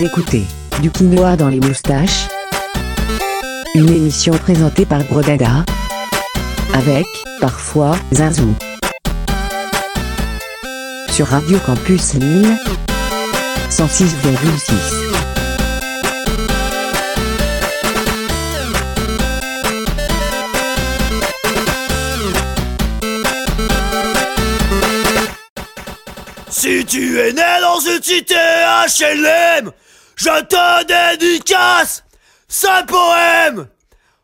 Écoutez du quinoa dans les moustaches. Une émission présentée par Brodaga. Avec, parfois, Zazou. Sur Radio Campus Lille. 106,6. Si tu es né dans une cité HLM, je te dédicace ce poème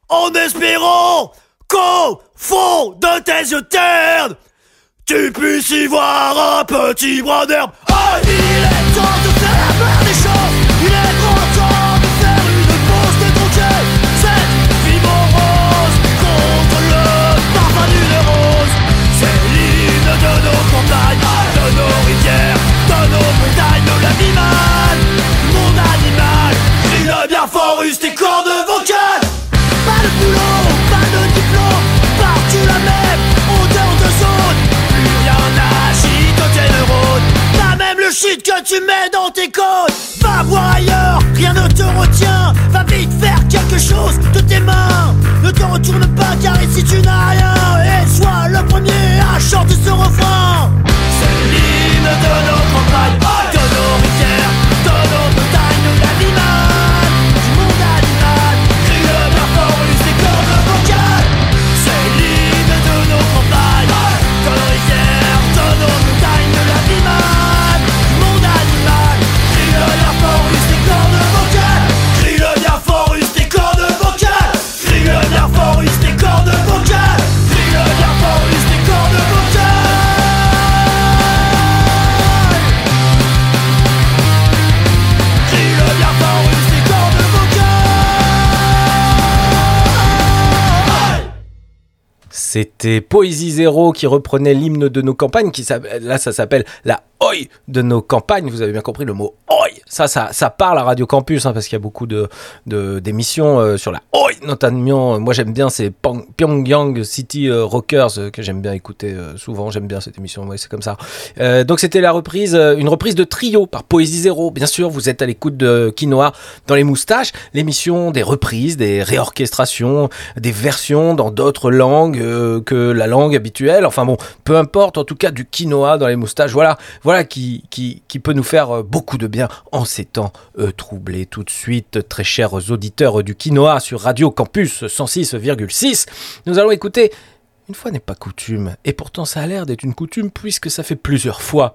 en espérant qu'au fond de tes yeux ternes, tu puisses y voir un petit brin d'herbe. Oh, que tu mets dans tes côtes. Va voir ailleurs, rien ne te retient. Va vite faire quelque chose de tes mains. Ne te retourne pas car ici tu n'as rien. Et sois le premier à chanter C'était Poésie Zéro qui reprenait l'hymne de nos campagnes, qui là ça s'appelle la Oi de nos campagnes. Vous avez bien compris le mot Oi. Ça, ça, ça parle à Radio Campus hein, parce qu'il y a beaucoup de d'émissions euh, sur la Oi, notamment. euh, moi j'aime bien Pang- Pyongyang City euh, Rockers que j'aime bien écouter souvent. J'aime bien cette émission. Ouais, c'est comme ça. Donc c'était la reprise, une reprise de trio par Poésie Zéro. Bien sûr, vous êtes à l'écoute de Quinoa dans les moustaches, l'émission des reprises, des réorchestrations, des versions dans d'autres langues que la langue habituelle. Enfin bon, peu importe, en tout cas du quinoa dans les moustaches. Voilà, voilà qui peut nous faire euh, beaucoup de bien en ces temps euh, troublés. Tout de suite, très chers auditeurs du quinoa sur Radio Campus 106,6, nous allons écouter une fois n'est pas coutume, et pourtant ça a l'air d'être une coutume puisque ça fait plusieurs fois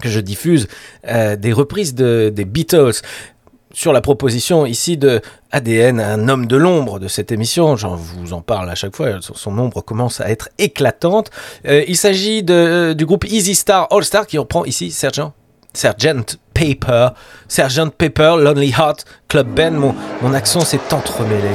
que je diffuse euh, des reprises de, des Beatles sur la proposition ici de ADN, un homme de l'ombre de cette émission. J'en vous en parle à chaque fois. Son, ombre commence à être éclatante. Euh, il s'agit de, du groupe Easy Star All Star qui reprend ici Sergent. Sergent Paper, Sergent Paper, Lonely Heart Club. Mon, mon accent s'est entremêlé.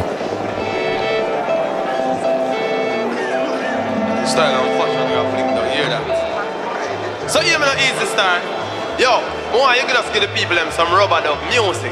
Yo, why you just give the people them some rubber dub music?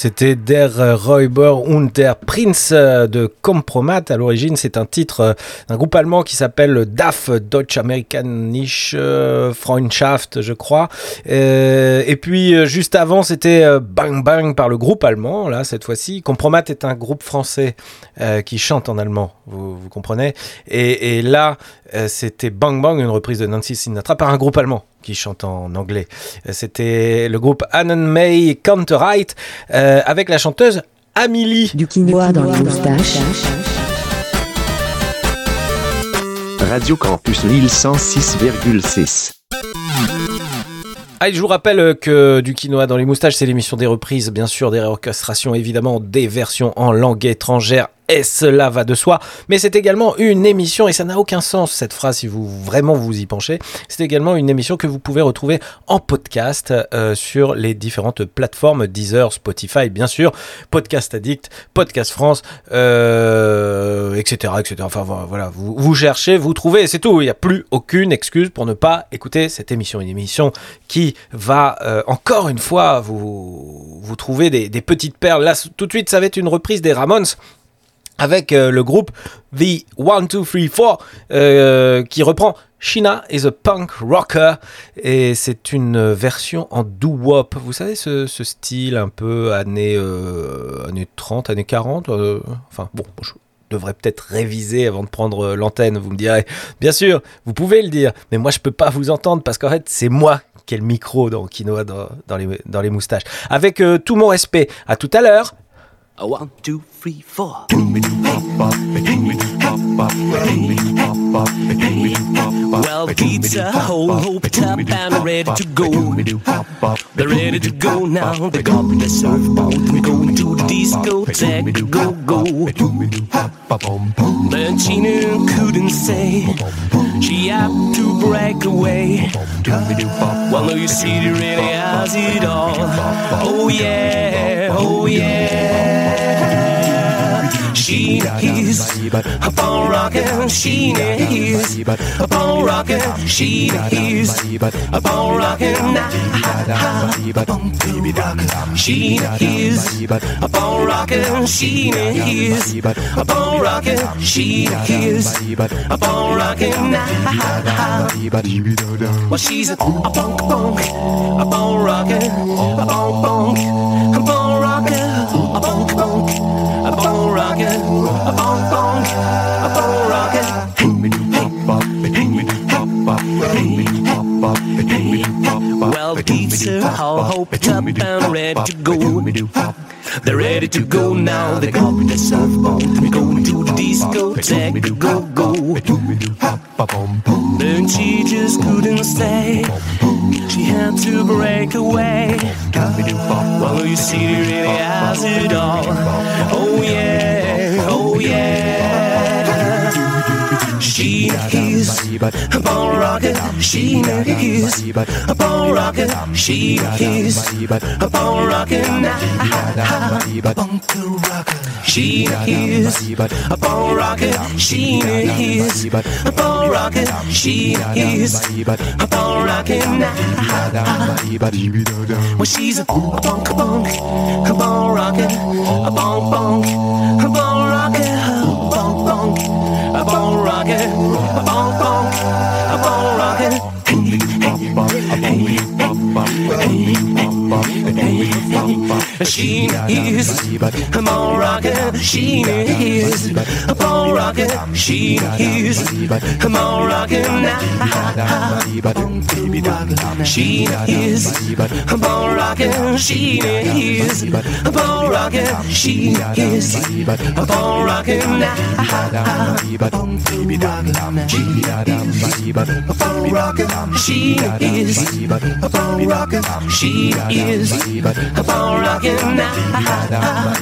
C'était Der Räuber und der Prinz euh, de Compromat. À l'origine, c'est un titre euh, d'un groupe allemand qui s'appelle DAF, Deutsch-Amerikanische euh, Freundschaft, je crois. Et puis, juste avant, c'était Bang Bang par le groupe allemand, là, cette fois-ci. Compromat est un groupe français qui chante en allemand, vous, comprenez? Et, et là, c'était Bang Bang, une reprise de Nancy Sinatra par un groupe allemand qui chante en anglais. C'était le groupe Annan May Counterright euh, avec la chanteuse Amélie. Du quinoa dans les moustaches. Radio Campus Lille 106,6. Allez, je vous rappelle que du quinoa dans les moustaches, c'est l'émission des reprises, bien sûr, des réorchestrations, évidemment, des versions en langue étrangère. Et cela va de soi. Mais c'est également une émission, et ça n'a aucun sens cette phrase si vous vraiment vous y penchez. C'est également une émission que vous pouvez retrouver en podcast euh, sur les différentes plateformes Deezer, Spotify, bien sûr, Podcast Addict, Podcast France, euh, etc., etc. Enfin voilà, vous, cherchez, vous trouvez, c'est tout. Il n'y a plus aucune excuse pour ne pas écouter cette émission. Une émission qui va euh, encore une fois vous, vous trouver des, des petites perles. Là, tout de suite, ça va être une reprise des Ramones avec euh, le groupe The 1, 2, 3, 4 qui reprend China is a Punk Rocker et c'est une version en doo-wop. Vous savez ce, style un peu années, euh, années 30, années 40 euh, Enfin bon, je devrais peut-être réviser avant de prendre l'antenne, vous me direz. Bien sûr, vous pouvez le dire, mais moi je peux pas vous entendre parce qu'en fait c'est moi qui ai le micro dans Quinoa dans, les, moustaches. Avec tout mon respect, à tout à l'heure. 1, 2, free for. Well, pizza are whole hoped and ready to go. They're ready to go now. They got the surfboard. We're going to the disco. discotheque. Go, go. But Gina couldn't say. She had to break away. Well, no, you see, she really has it all. Oh, yeah. Oh, yeah she is up on rockin', she is up on rockin', she is up on rockin', up on rockin', she is up rockin', she is up on rockin', she is up on rockin', well she's a bonk bonk, a bonk rockin', a bonk bonk, a bonk rockin'. Ready to go. They're ready to go now. They got the surfboard. We go to the discotheque. Go, go. Then she just couldn't stay. She had to break away. Well, you see, really has it all. Oh, yeah. Oh, yeah. She is a ball rocket. She is a ball rocket. She is a ball rocket now. She is a ball rocket. She is a ball rocket. She is a ball rocket. Well, she's a bonk bonk, a ball rocket, a bonk bonk, a ball rocket, a bonk bonk, a ball rocket, a bonk bonk, a ball rocket. Hey, hey, hey, she is a ball rocket. She is a ball rocket. She is a ball rocket now. She is a ball rocket. She is a ball rocket. She is a ball rocket. She is a ball rocket. She is a ball rocket now. She is is. Come on, rockin' now. Come on,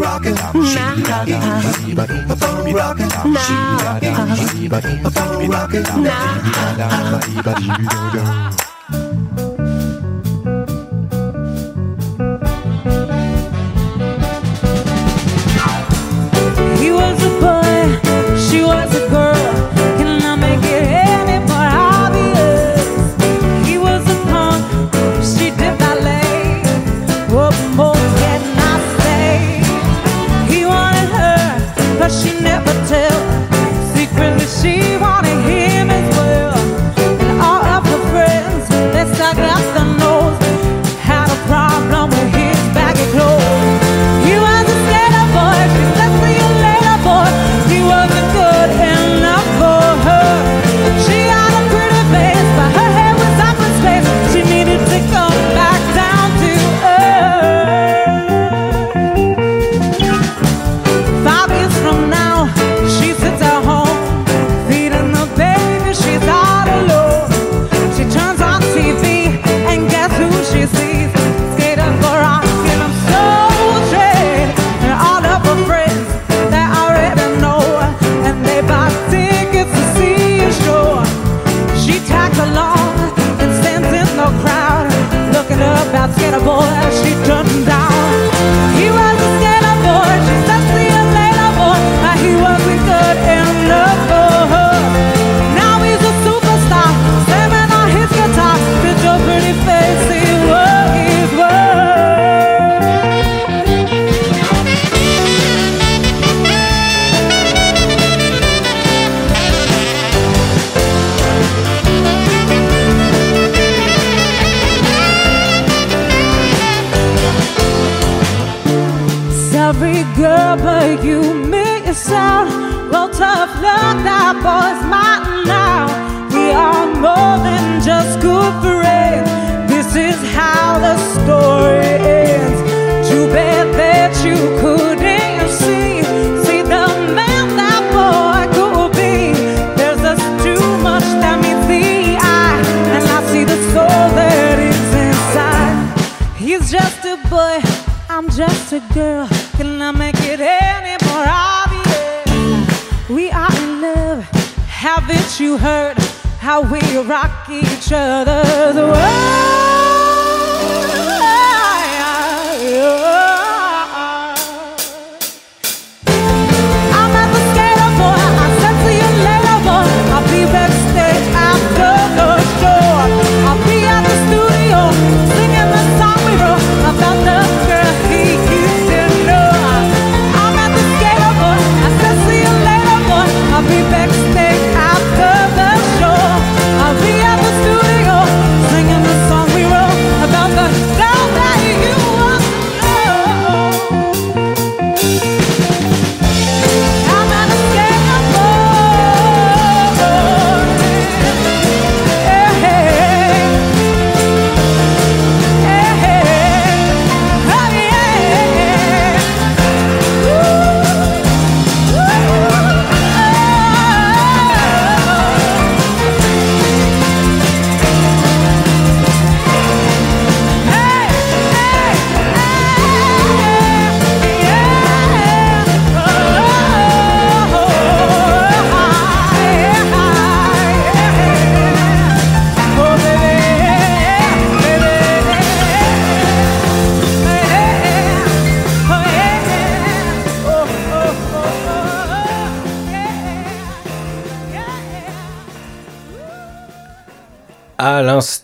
rockin' now. Come on, rockin' now. But you, me yourself. Well, tough luck, that boy's mine now. We are more than just good friends. This is how the story ends. Too bad that you couldn't see. See the man that boy could be. There's just too much that meets the eye, and I see the soul that is inside. He's just a boy, I'm just a girl. Haven't you heard how we rock each other's world?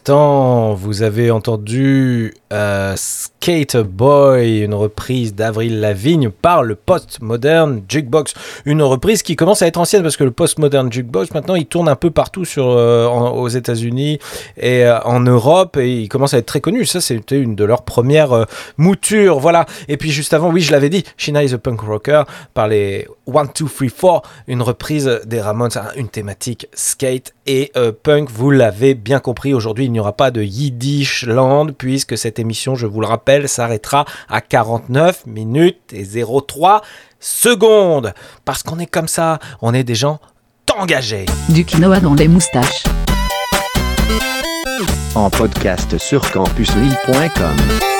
Vous avez entendu euh, Skate Boy, une reprise d'Avril Lavigne par le Postmodern Jukebox. Une reprise qui commence à être ancienne parce que le Postmodern Jukebox, maintenant, il tourne un peu partout sur, euh, aux États-Unis et euh, en Europe et il commence à être très connu. Ça, c'était une de leurs premières euh, moutures. Voilà. Et puis juste avant, oui, je l'avais dit, Shina is a Punk Rocker par les 1, 2, 3, 4, une reprise des Ramones, hein, une thématique skate et punk. Vous l'avez bien compris, aujourd'hui, il n'y aura pas de Yiddish Land puisque cette émission, je vous le rappelle, s'arrêtera à 49 minutes et 03 secondes. Parce qu'on est comme ça, on est des gens engagés. Du quinoa dans les moustaches. En podcast sur campuslille.com.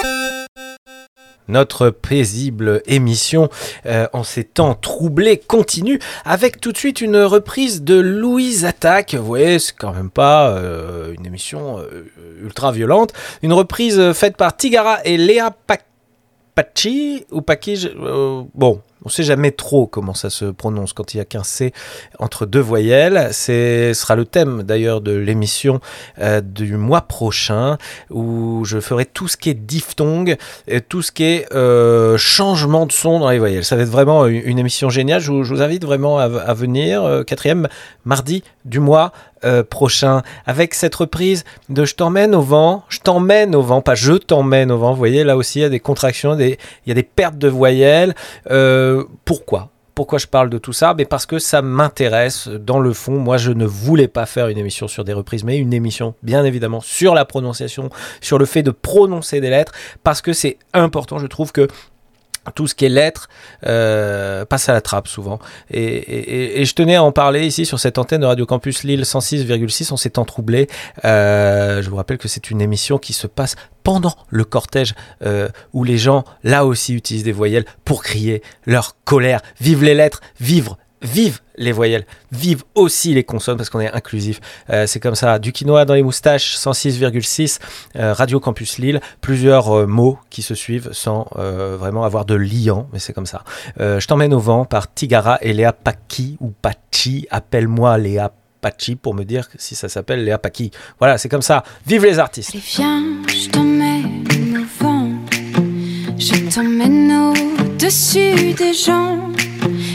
Notre paisible émission euh, en ces temps troublés continue avec tout de suite une reprise de Louise Attaque. Vous voyez, c'est quand même pas euh, une émission euh, ultra violente. Une reprise faite par Tigara et Léa Pac- Pachi ou euh, bon, on sait jamais trop comment ça se prononce quand il y a qu'un C entre deux voyelles. Ce sera le thème d'ailleurs de l'émission euh, du mois prochain où je ferai tout ce qui est diphtongue et tout ce qui est euh, changement de son dans les voyelles. Ça va être vraiment une, émission géniale. Je vous, invite vraiment à, venir. euh, quatrième mardi du mois prochain avec cette reprise de Je t'emmène au vent. Je t'emmène au vent, pas je t'emmène au vent. Vous voyez, là aussi, il y a des contractions, il y a des pertes de voyelles. Pourquoi? Pourquoi je parle de tout ça? Mais Parce que ça m'intéresse. Dans le fond. Moi, je ne voulais pas faire une émission sur des reprises, mais une émission, bien évidemment, sur la prononciation, sur le fait de prononcer des lettres, parce que c'est important, je trouve que tout ce qui est lettres euh, passe à la trappe souvent. Et, je tenais à en parler ici sur cette antenne de Radio Campus Lille 106,6 en ces temps troublés. Euh, je vous rappelle que c'est une émission qui se passe pendant le cortège euh, où les gens, là aussi, utilisent des voyelles pour crier leur colère. Vive les lettres, vivre Vive les voyelles, vive aussi les consonnes parce qu'on est inclusif. Euh, c'est comme ça. Du quinoa dans les moustaches, 106,6, euh, Radio Campus Lille, plusieurs euh, mots qui se suivent sans vraiment avoir de liant, mais c'est comme ça. Je t'emmène au vent par Tigara et Léa Paki ou Pachi. Appelle-moi Léa Pachi pour me dire si ça s'appelle Léa Paki. Voilà, c'est comme ça. Vive les artistes. Allez, viens, je t'emmène au vent. Je t'emmène au-dessus des gens.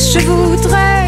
Je voudrais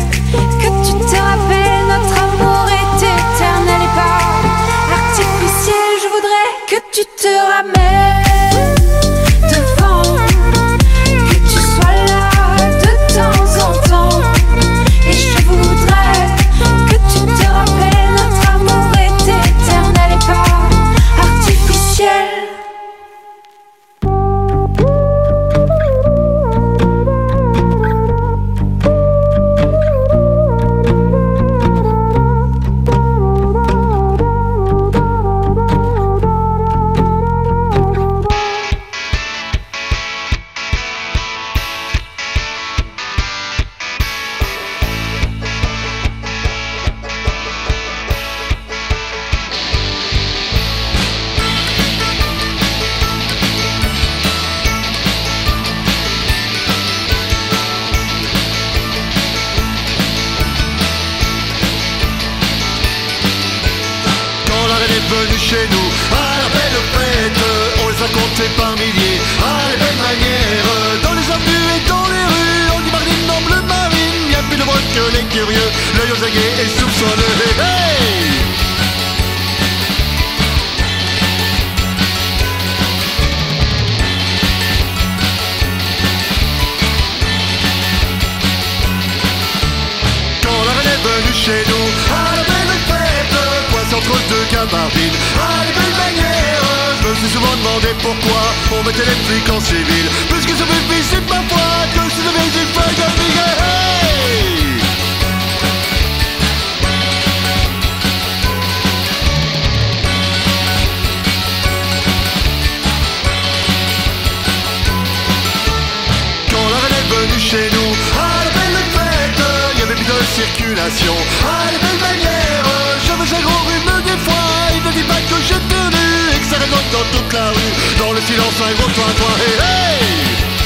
curieux, l'œil aux aguets et soupçonneux. Hey, Quand la reine est venue chez nous À la belle fête Coincé entre deux gabardines À les belles manières Je me suis souvent demandé pourquoi On mettait les flics en civil. Puisque ça fait visite ma foi Que je devais une feuille de billet Hey chez nous. À la belle fête Il y avait plus de circulation. À la belle manière j'ai gros rhume des fois. Il ne dit pas que j'ai perdu Et que ça résonne dans toute la rue. Dans le silence un gros toit toi Hey hey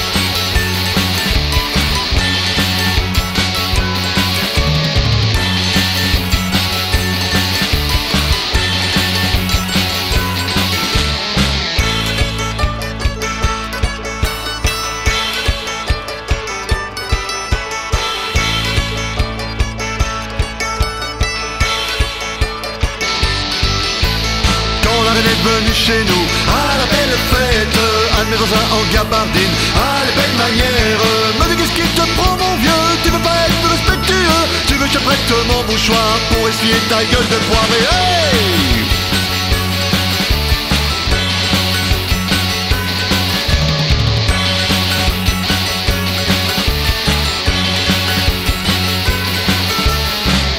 La venue chez nous. À la belle fête Un de mes voisins en gabardine. À les belles manières Me dit qu'est-ce qui te prend mon vieux. Tu veux pas être respectueux. Tu veux que je prête mon mouchoir Pour essuyer ta gueule de poire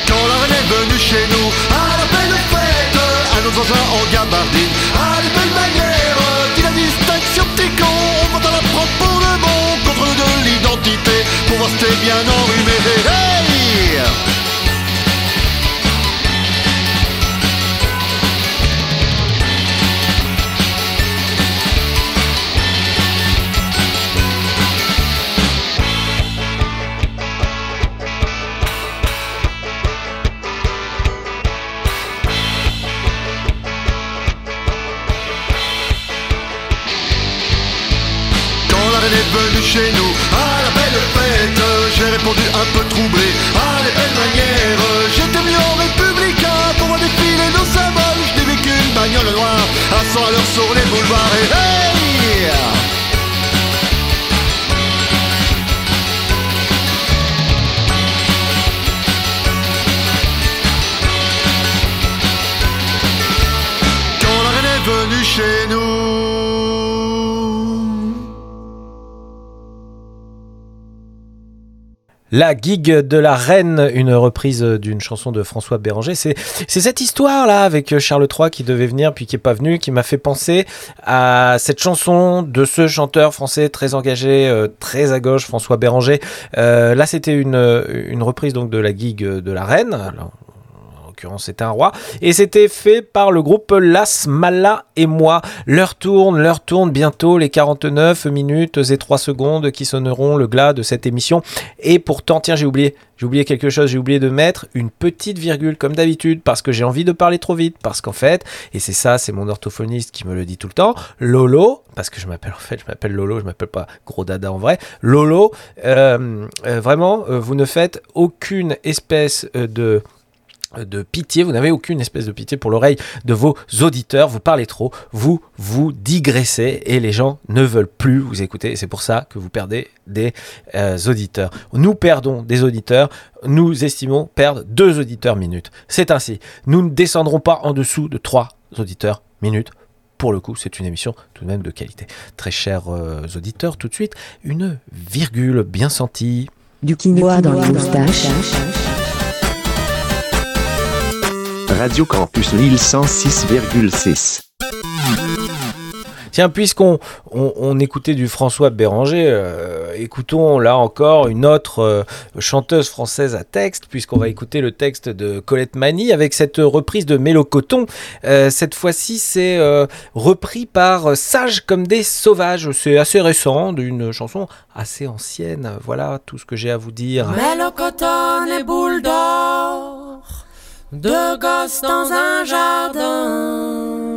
Quand la reine est venue chez nous Autre voisin en gabardine. Belles manières Dit la distinction petit con On va la prendre pour le bon Contre de l'identité. Pour voir si t'es bien enrhumé À la belle fête. J'ai répondu un peu troublé. À les belles manières. J'étais venu en républicain Pour voir défiler nos symboles. Je n'ai vu qu'une bagnole noire. À 100 à l'heure sur les boulevards. Et hey La gig de la reine, une reprise d'une chanson de François Béranger. C'est, cette histoire-là avec Charles III qui devait venir puis qui est pas venu, qui m'a fait penser à cette chanson de ce chanteur français très engagé, euh, très à gauche, François Béranger. Euh, là, c'était une, reprise donc de la gig de la reine. L'occurrence, c'était un roi. Et c'était fait par le groupe Las Mala et moi. L'heure tourne, l'heure tourne bientôt, les 49 minutes et 3 secondes qui sonneront le glas de cette émission. Et pourtant, tiens, j'ai oublié, j'ai oublié quelque chose, j'ai oublié de mettre une petite virgule comme d'habitude parce que j'ai envie de parler trop vite. Parce qu'en fait, et c'est ça, c'est mon orthophoniste qui me le dit tout le temps, Lolo, parce que je m'appelle en fait, je m'appelle Lolo, je m'appelle pas Gros Dada en vrai. Lolo, euh, euh, vraiment, euh, vous ne faites aucune espèce de de pitié, vous n'avez aucune espèce de pitié pour l'oreille de vos auditeurs, vous parlez trop, vous vous digressez et les gens ne veulent plus vous écouter c'est pour ça que vous perdez des euh, auditeurs. Nous perdons des auditeurs, nous estimons perdre deux auditeurs minutes. C'est ainsi, nous ne descendrons pas en dessous de trois auditeurs minutes pour le coup, c'est une émission tout de même de qualité. Très chers euh, auditeurs, tout de suite, une virgule bien sentie. Du quinoa dans les moustaches. Radio Campus Lille 106,6. Tiens, puisqu'on on, on écoutait du François Béranger, euh, écoutons là encore une autre euh, chanteuse française à texte, puisqu'on va écouter le texte de Colette Mani avec cette reprise de Mélo Coton. Euh, cette fois-ci, c'est euh, repris par Sage comme des sauvages. C'est assez récent, d'une chanson assez ancienne. Voilà tout ce que j'ai à vous dire. Mélocoton et deux gosses dans un jardin.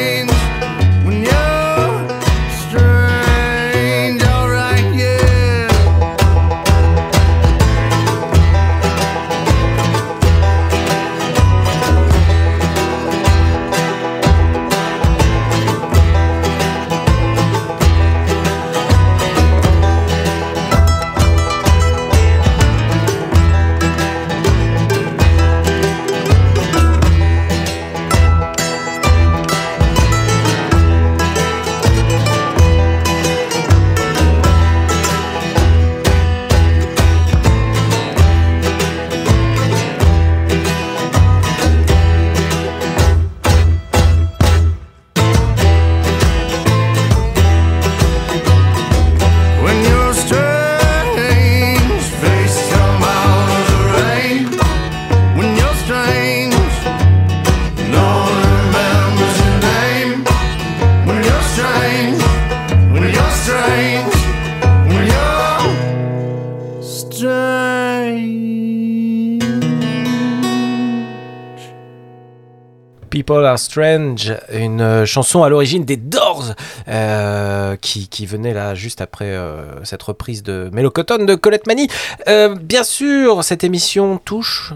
Strange, une euh, chanson à l'origine des Doors, euh, qui, venait là juste après euh, cette reprise de Mélocotone de Colette Mani. Bien sûr, cette émission touche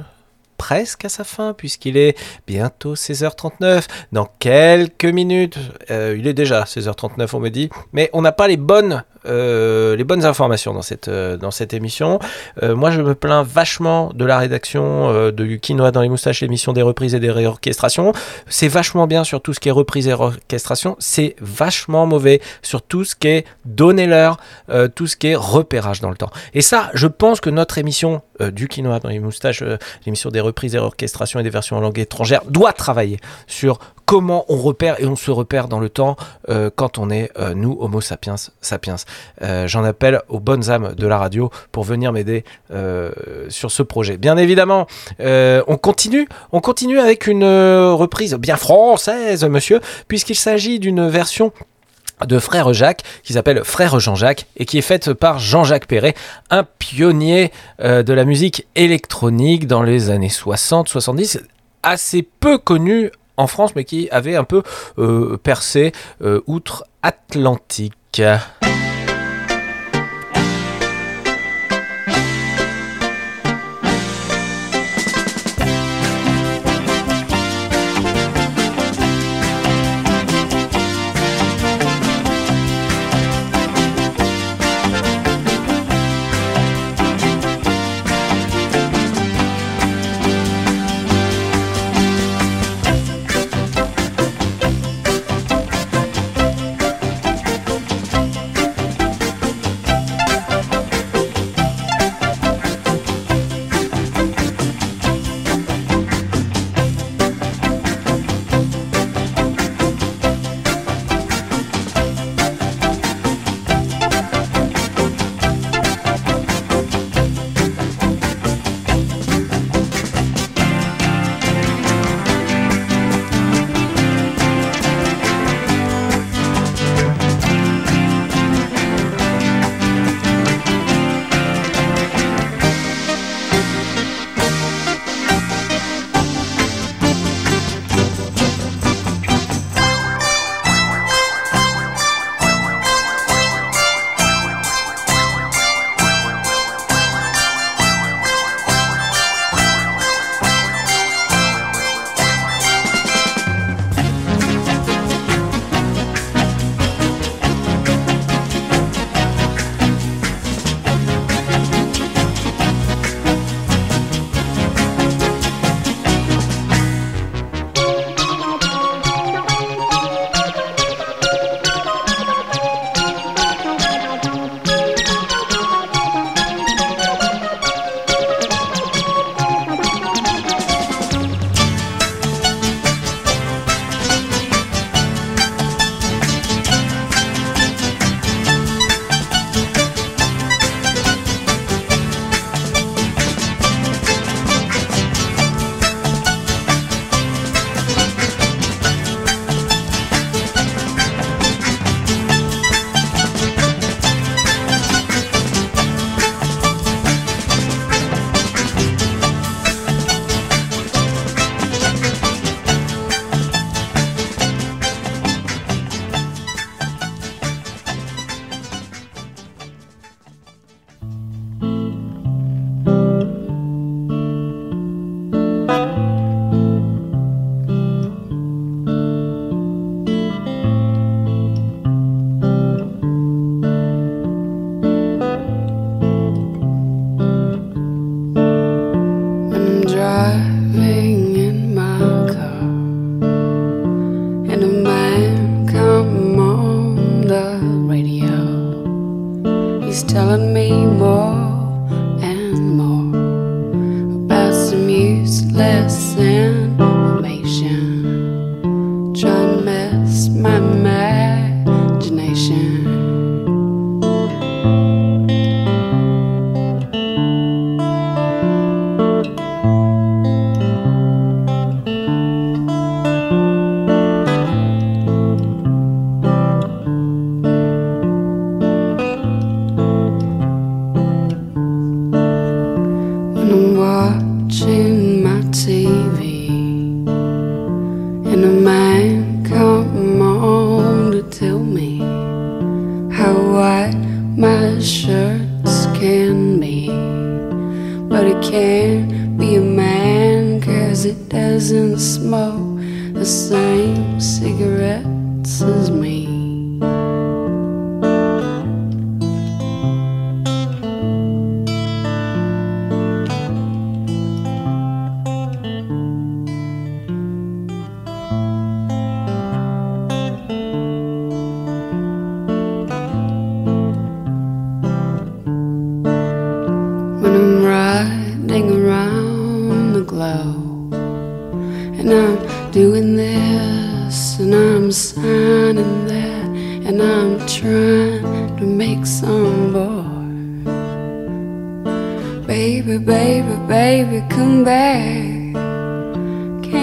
presque à sa fin puisqu'il est bientôt 16h39 dans quelques minutes il est déjà 16h39 on me dit mais on n'a pas les bonnes euh, les bonnes informations dans cette euh, dans cette émission. Euh, moi je me plains vachement de la rédaction de Quinoa dans les moustaches l'émission des reprises et des réorchestrations. C'est vachement bien sur tout ce qui est reprise et réorchestration. C'est vachement mauvais sur tout ce qui est donner l'heure tout ce qui est repérage dans le temps. Et ça je pense que notre émission du quinoa dans les moustaches, l'émission des reprises et orchestrations et des versions en langue étrangère, doit travailler sur comment on repère et on se repère dans le temps euh, quand on est, euh, nous, Homo sapiens sapiens. Euh, J'en appelle aux bonnes âmes de la radio pour venir m'aider sur ce projet. Bien évidemment, on continue, on continue avec une reprise bien française, monsieur, puisqu'il s'agit d'une version de Frère Jacques qui s'appelle Frère Jean-Jacques et qui est faite par Jean-Jacques Perret, un pionnier de la musique électronique dans les années 60-70, assez peu connu en France mais qui avait un peu euh, percé euh, outre-Atlantique.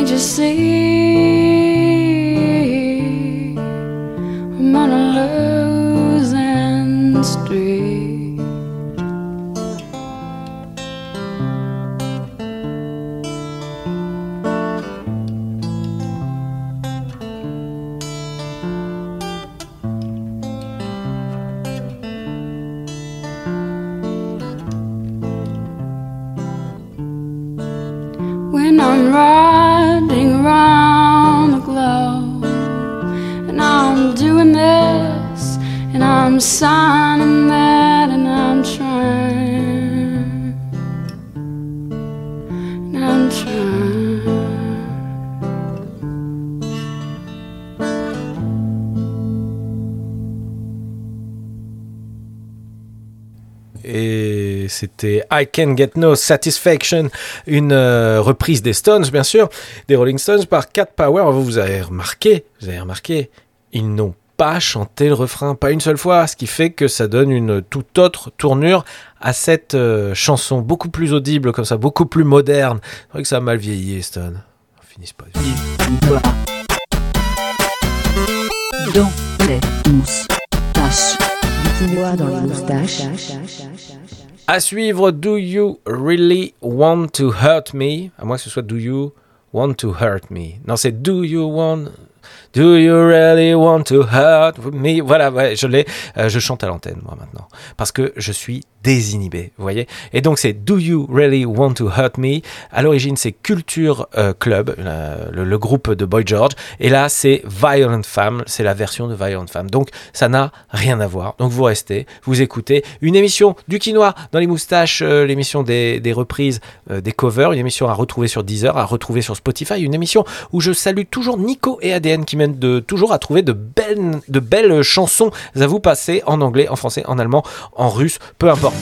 Can't you see? I'm on a losing c'était I Can Get No Satisfaction, une euh, reprise des Stones, bien sûr, des Rolling Stones par Cat Power. Vous, avez remarqué, vous avez remarqué, ils n'ont pas chanté le refrain, pas une seule fois, ce qui fait que ça donne une toute autre tournure à cette euh, chanson, beaucoup plus audible comme ça, beaucoup plus moderne. C'est vrai que ça a mal vieilli. On finisse pas. À suivre, Do You Really Want to Hurt Me? À moins que ce soit Do You Want to Hurt Me. Non, c'est Do You Want. Do you really want to hurt me? Voilà, je l'ai. Euh, je chante à l'antenne, moi, maintenant. Parce que je suis désinhibé, vous voyez Et donc, c'est Do You Really Want to Hurt Me? À l'origine, c'est Culture euh, Club, la- le, groupe de Boy George. Et là, c'est Violent Femme. C'est la version de Violent Femme. Donc, ça n'a rien à voir. Donc, vous restez, vous écoutez une émission du quinoa dans les moustaches, euh, l'émission des, reprises, euh, des covers, une émission à retrouver sur Deezer, à retrouver sur Spotify, une émission où je salue toujours Nico et ADN qui de, toujours à trouver de belles, de belles chansons à vous passer en anglais, en français, en allemand, en russe, peu importe.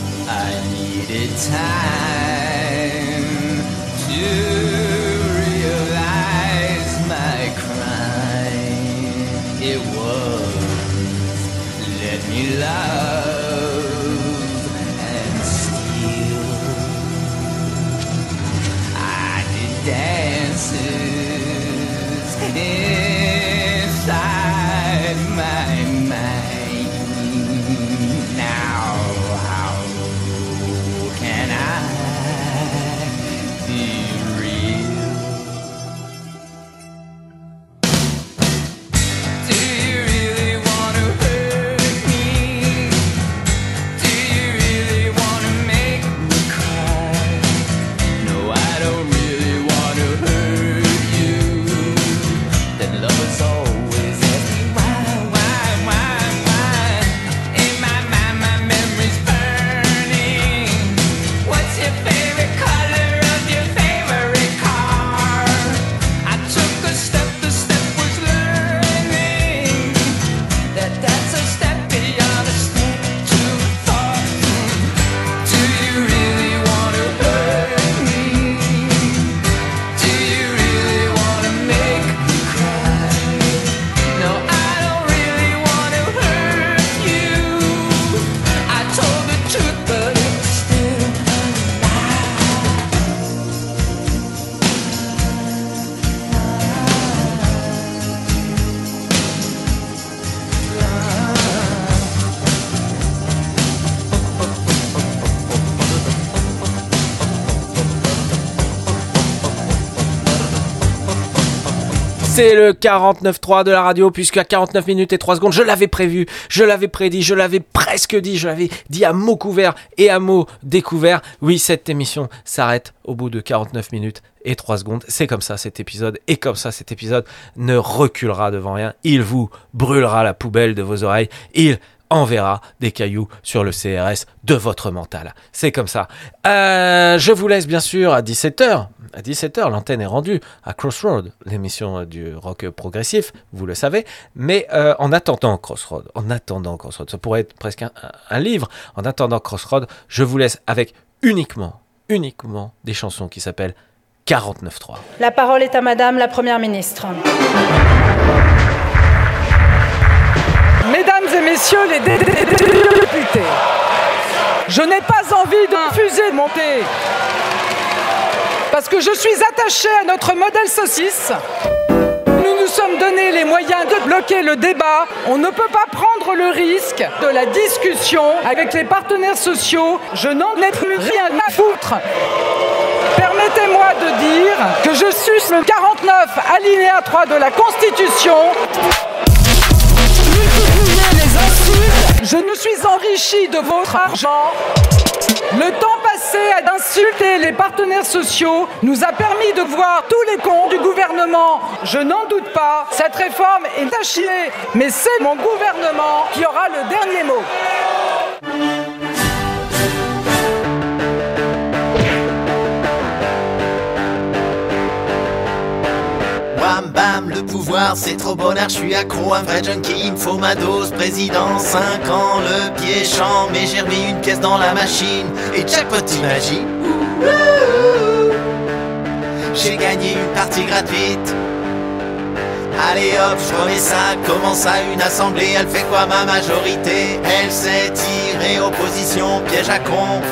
C'est le 49.3 de la radio, puisqu'à 49 minutes et 3 secondes, je l'avais prévu, je l'avais prédit, je l'avais presque dit, je l'avais dit à mot couvert et à mot découvert. Oui, cette émission s'arrête au bout de 49 minutes et 3 secondes. C'est comme ça cet épisode, et comme ça cet épisode ne reculera devant rien. Il vous brûlera la poubelle de vos oreilles. Il enverra des cailloux sur le CRS de votre mental. C'est comme ça. Euh, je vous laisse bien sûr à 17h. À 17h, l'antenne est rendue à Crossroad, l'émission du rock progressif, vous le savez. Mais euh, en attendant Crossroad, en attendant Crossroad, ça pourrait être presque un, un livre. En attendant Crossroad, je vous laisse avec uniquement, uniquement des chansons qui s'appellent 49.3. La parole est à Madame la Première ministre. Mesdames et messieurs les dé- dé- dé- dé- députés, je n'ai pas envie de refuser de monter. Parce que je suis attaché à notre modèle saucisse. Nous nous sommes donné les moyens de bloquer le débat. On ne peut pas prendre le risque de la discussion avec les partenaires sociaux. Je n'en ai plus rien à foutre. Permettez-moi de dire que je suis le 49 alinéa 3 de la Constitution. Je me suis enrichi de votre argent. Le temps passé à insulter les partenaires sociaux nous a permis de voir tous les cons du gouvernement. Je n'en doute pas, cette réforme est à chier, mais c'est mon gouvernement qui aura le dernier mot. C'est trop bonheur, je suis accro, un vrai junkie, il me faut ma dose, président, 5 ans, le pied champ, mais j'ai remis une pièce dans la machine, et jackpot t'imagines? J'ai gagné une partie gratuite. Allez hop, je remets ça, comment ça une assemblée, elle fait quoi ma majorité? Elle s'est tirée opposition, piège à con.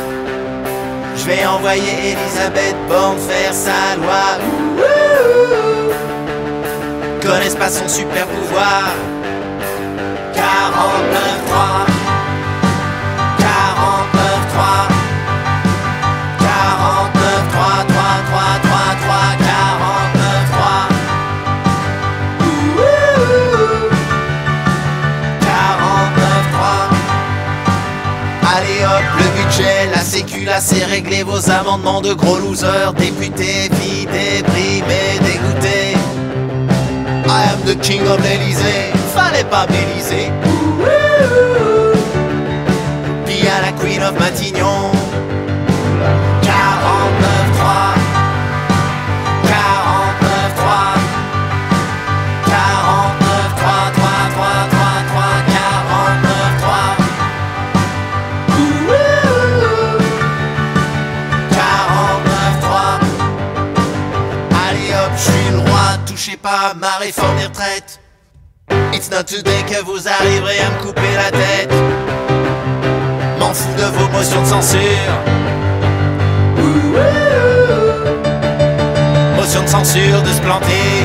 Je vais envoyer Elisabeth Borne faire sa loi connaissent pas son super pouvoir. 49 3 49 3 49 3 3 3 3 3 49 3 Ouh, 49 3 Allez hop, le budget, la sécu, là c'est réglé vos amendements de gros losers, députés, filles, déprimés, dégoûtés. I am the king of l'Elysée, fallait pas Beliser. Puis à la queen of Matignon. Ma réforme des retraites. It's not today que vous arriverez à me couper la tête. M'en fous de vos motions de censure. Motion de censure de se planter.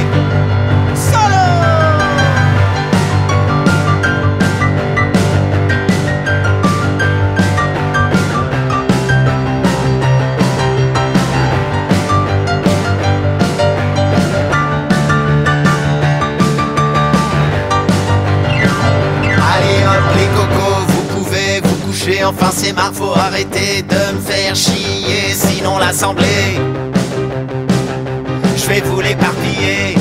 Enfin c'est marre, faut arrêter de me faire chier, sinon l'assemblée, je vais vous l'éparpiller.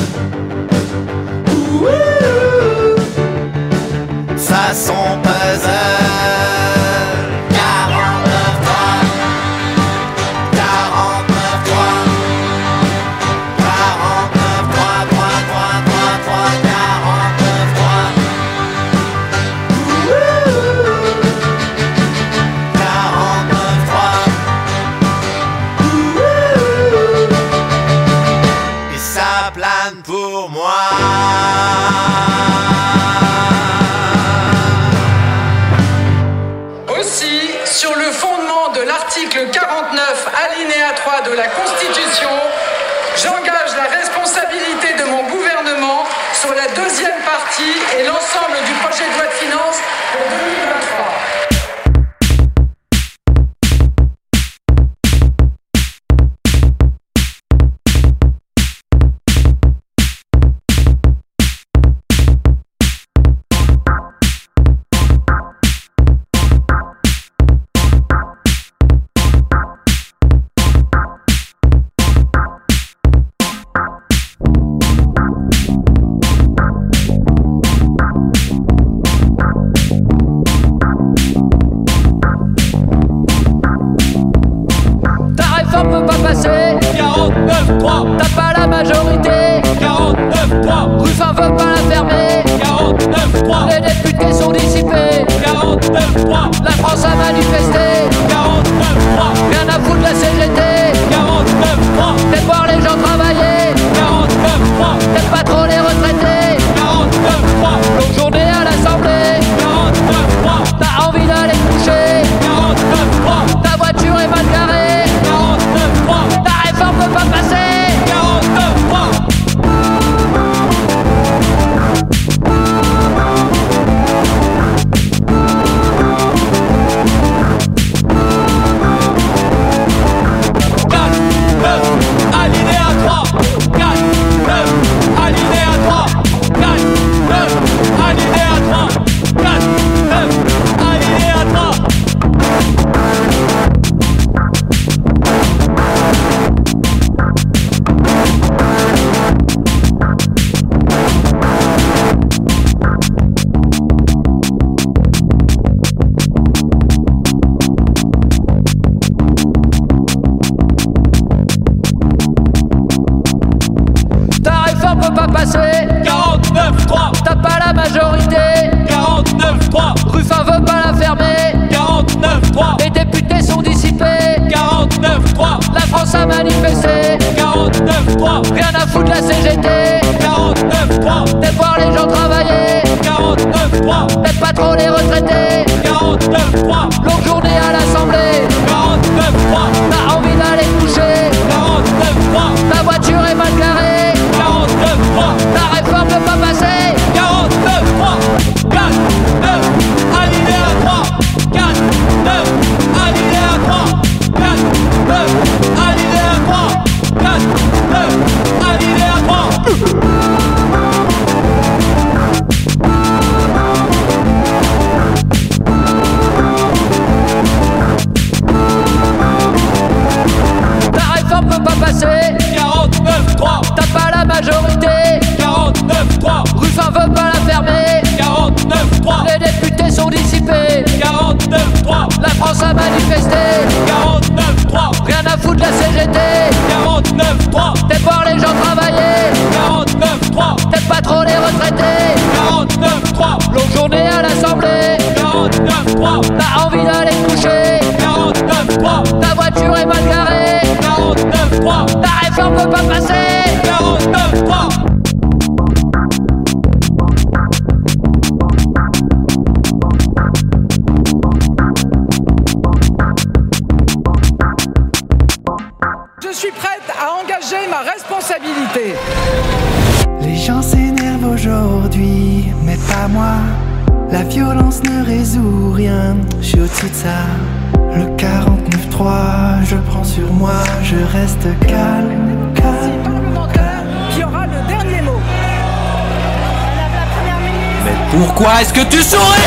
est-ce que tu souris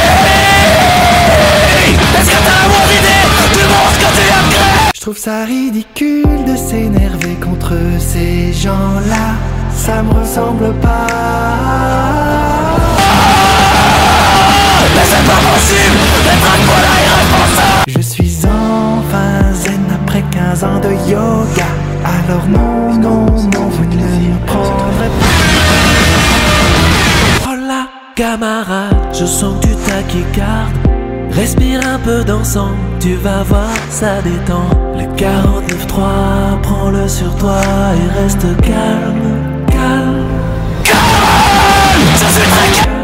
Est-ce que t'as un idée du monde tu Je trouve ça ridicule de s'énerver contre ces gens-là. Ça me ressemble pas. Mais c'est pas possible d'être un voilà irresponsable. Je suis enfin zen après 15 ans de yoga. Alors non je sens que tu. Respire un peu d'ensemble, tu vas voir, ça détend. Le 49-3, prends-le sur toi et reste calme, calme, calme. Je suis très calme.